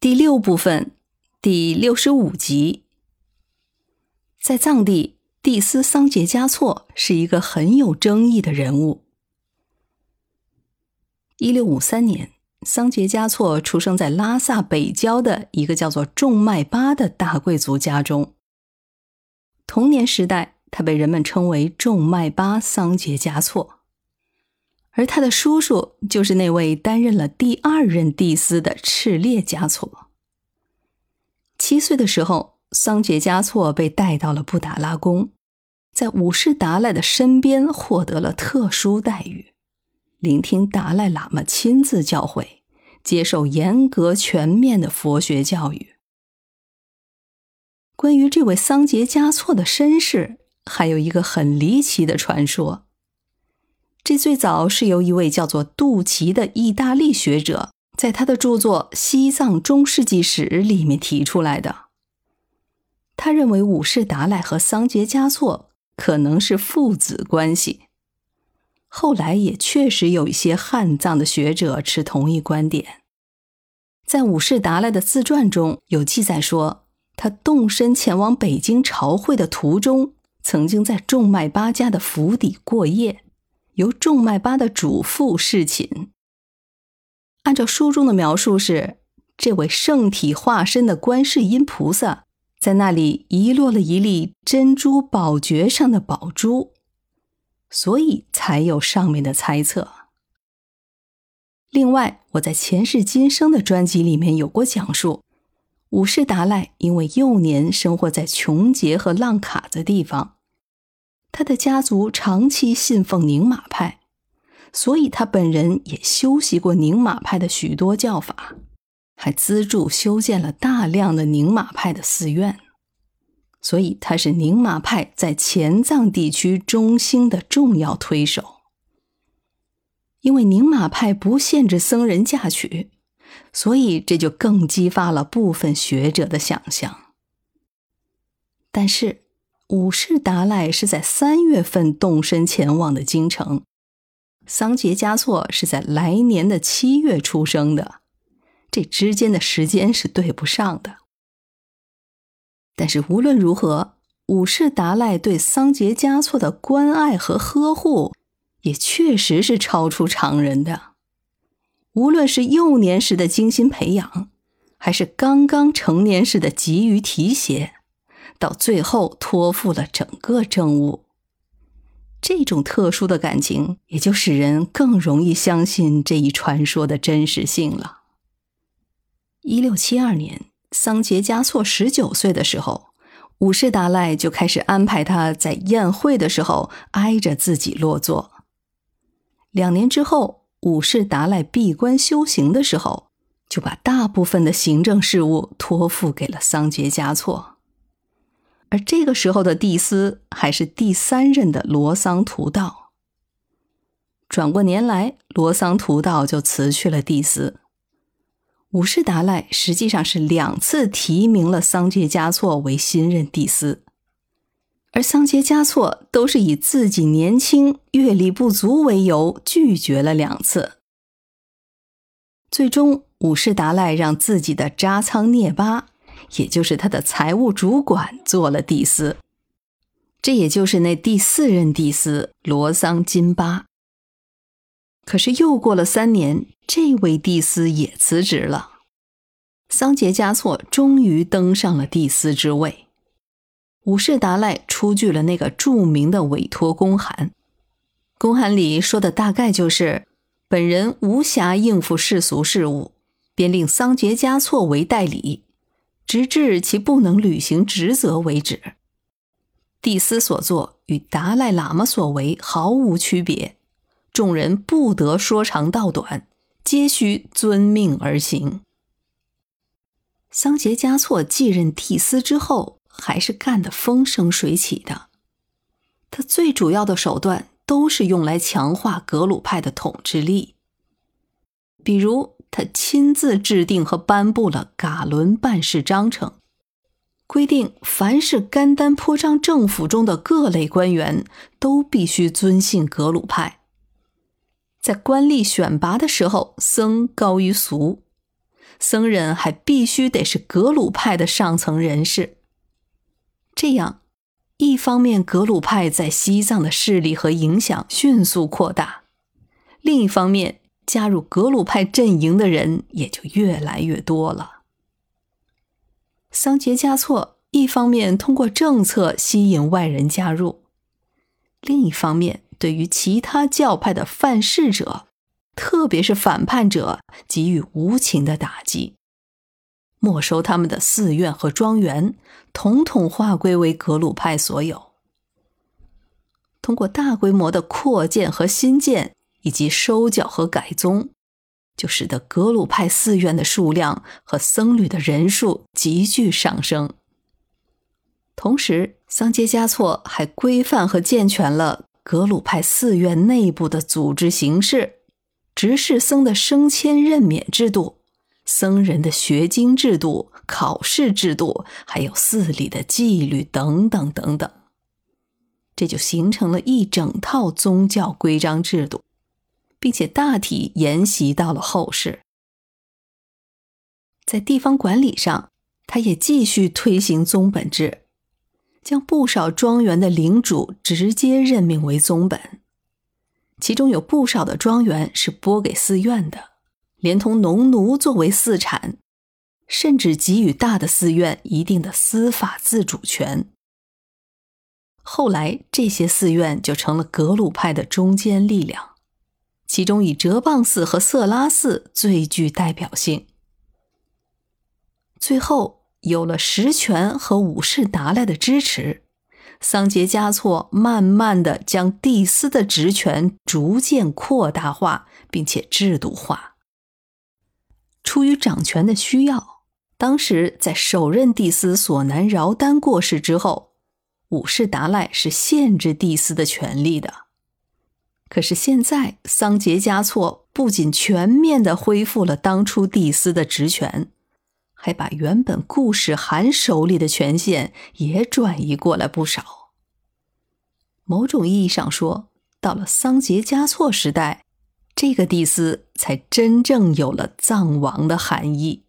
第六部分，第六十五集。在藏地，蒂斯桑杰嘉措是一个很有争议的人物。一六五三年，桑杰嘉措出生在拉萨北郊的一个叫做仲迈巴的大贵族家中。童年时代，他被人们称为仲迈巴桑杰嘉措。而他的叔叔就是那位担任了第二任帝司的赤烈嘉措。七岁的时候，桑杰嘉措被带到了布达拉宫，在五世达赖的身边获得了特殊待遇，聆听达赖喇嘛亲自教诲，接受严格全面的佛学教育。关于这位桑杰嘉措的身世，还有一个很离奇的传说。这最早是由一位叫做杜奇的意大利学者，在他的著作《西藏中世纪史》里面提出来的。他认为五世达赖和桑杰嘉措可能是父子关系。后来也确实有一些汉藏的学者持同一观点。在五世达赖的自传中有记载说，他动身前往北京朝会的途中，曾经在仲迈巴家的府邸过夜。由仲麦巴的主父侍寝。按照书中的描述，是这位圣体化身的观世音菩萨在那里遗落了一粒珍珠宝珏上的宝珠，所以才有上面的猜测。另外，我在前世今生的专辑里面有过讲述，五世达赖因为幼年生活在琼杰和浪卡的地方。他的家族长期信奉宁玛派，所以他本人也修习过宁玛派的许多教法，还资助修建了大量的宁玛派的寺院，所以他是宁玛派在前藏地区中兴的重要推手。因为宁玛派不限制僧人嫁娶，所以这就更激发了部分学者的想象。但是。五世达赖是在三月份动身前往的京城，桑杰嘉措是在来年的七月出生的，这之间的时间是对不上的。但是无论如何，五世达赖对桑杰嘉措的关爱和呵护，也确实是超出常人的。无论是幼年时的精心培养，还是刚刚成年时的急于提携。到最后托付了整个政务，这种特殊的感情也就使人更容易相信这一传说的真实性了。一六七二年，桑杰嘉措十九岁的时候，五世达赖就开始安排他在宴会的时候挨着自己落座。两年之后，五世达赖闭关修行的时候，就把大部分的行政事务托付给了桑杰嘉措。而这个时候的帝斯还是第三任的罗桑图道。转过年来，罗桑图道就辞去了帝斯。五世达赖实际上是两次提名了桑杰嘉措为新任帝斯，而桑杰嘉措都是以自己年轻、阅历不足为由拒绝了两次。最终，五世达赖让自己的扎仓涅巴。也就是他的财务主管做了帝司，这也就是那第四任帝司罗桑金巴。可是又过了三年，这位帝司也辞职了，桑杰嘉措终于登上了帝司之位。五世达赖出具了那个著名的委托公函，公函里说的大概就是：本人无暇应付世俗事务，便令桑杰嘉措为代理。直至其不能履行职责为止。蒂斯所作与达赖喇嘛所为毫无区别，众人不得说长道短，皆需遵命而行。桑杰嘉措继任蒂斯之后，还是干得风生水起的。他最主要的手段都是用来强化格鲁派的统治力，比如。他亲自制定和颁布了噶伦办事章程，规定凡是甘丹颇章政府中的各类官员都必须尊信格鲁派。在官吏选拔的时候，僧高于俗，僧人还必须得是格鲁派的上层人士。这样，一方面格鲁派在西藏的势力和影响迅速扩大，另一方面加入格鲁派阵营的人也就越来越多了。桑杰嘉措一方面通过政策吸引外人加入，另一方面对于其他教派的犯事者。特别是反叛者给予无情的打击，没收他们的寺院和庄园，统统划归为格鲁派所有。通过大规模的扩建和新建，以及收缴和改宗，就使得格鲁派寺院的数量和僧侣的人数急剧上升。同时，桑杰嘉措还规范和健全了格鲁派寺院内部的组织形式。执事僧的升迁任免制度、僧人的学经制度、考试制度，还有寺里的纪律等等等等，这就形成了一整套宗教规章制度，并且大体沿袭到了后世。在地方管理上，他也继续推行宗本制，将不少庄园的领主直接任命为宗本。其中有不少的庄园是拨给寺院的，连同农奴作为寺产，甚至给予大的寺院一定的司法自主权。后来，这些寺院就成了格鲁派的中坚力量，其中以哲蚌寺和色拉寺最具代表性。最后，有了实权和武士达赖的支持。桑杰嘉措慢慢的将帝司的职权逐渐扩大化，并且制度化。出于掌权的需要，当时在首任帝司索南饶丹过世之后，五世达赖是限制帝司的权利的。可是现在，桑杰嘉措不仅全面的恢复了当初帝司的职权。还把原本顾世涵手里的权限也转移过来不少。某种意义上说，到了桑杰嘉措时代，这个帝司才真正有了藏王的含义。